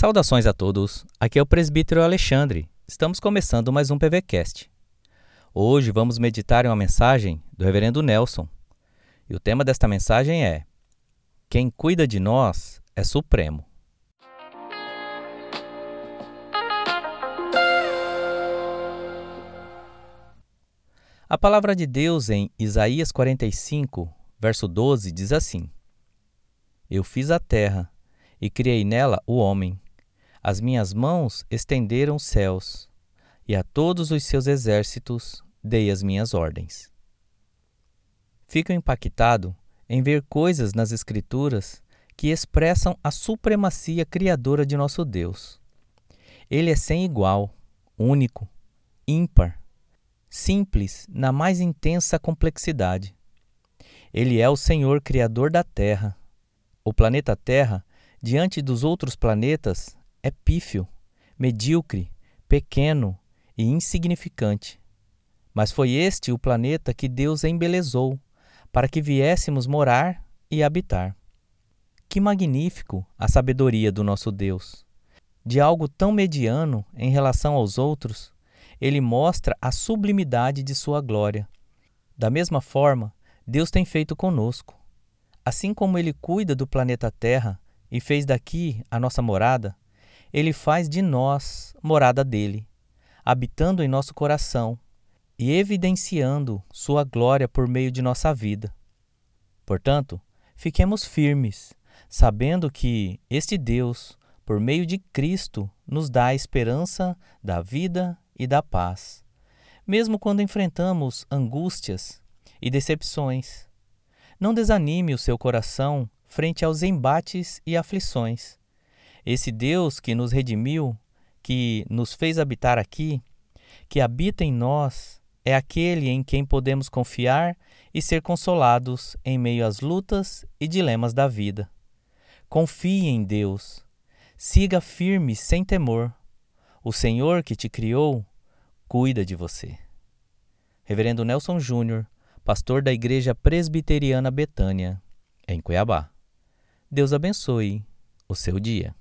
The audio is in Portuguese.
Saudações a todos, aqui é o presbítero Alexandre. Estamos começando mais um PVCast. Hoje vamos meditar em uma mensagem do reverendo Nelson. E o tema desta mensagem é: Quem cuida de nós é supremo. A palavra de Deus em Isaías 45, verso 12 diz assim: Eu fiz a terra e criei nela o homem. As minhas mãos estenderam os céus, e a todos os seus exércitos dei as minhas ordens. Fico impactado em ver coisas nas Escrituras que expressam a supremacia criadora de nosso Deus. Ele é sem igual, único, ímpar, simples na mais intensa complexidade. Ele é o Senhor Criador da Terra. O planeta Terra, diante dos outros planetas, é pífio, medíocre, pequeno e insignificante. Mas foi este o planeta que Deus embelezou para que viéssemos morar e habitar. Que magnífico a sabedoria do nosso Deus! De algo tão mediano em relação aos outros, ele mostra a sublimidade de sua glória. Da mesma forma, Deus tem feito conosco. Assim como ele cuida do planeta Terra e fez daqui a nossa morada, ele faz de nós morada dele, habitando em nosso coração e evidenciando sua glória por meio de nossa vida. Portanto, fiquemos firmes, sabendo que este Deus, por meio de Cristo, nos dá a esperança da vida e da paz, mesmo quando enfrentamos angústias e decepções. Não desanime o seu coração frente aos embates e aflições. Esse Deus que nos redimiu, que nos fez habitar aqui, que habita em nós, é aquele em quem podemos confiar e ser consolados em meio às lutas e dilemas da vida. Confie em Deus. Siga firme sem temor. O Senhor que te criou cuida de você. Reverendo Nelson Júnior, pastor da Igreja Presbiteriana Betânia, em Cuiabá. Deus abençoe o seu dia.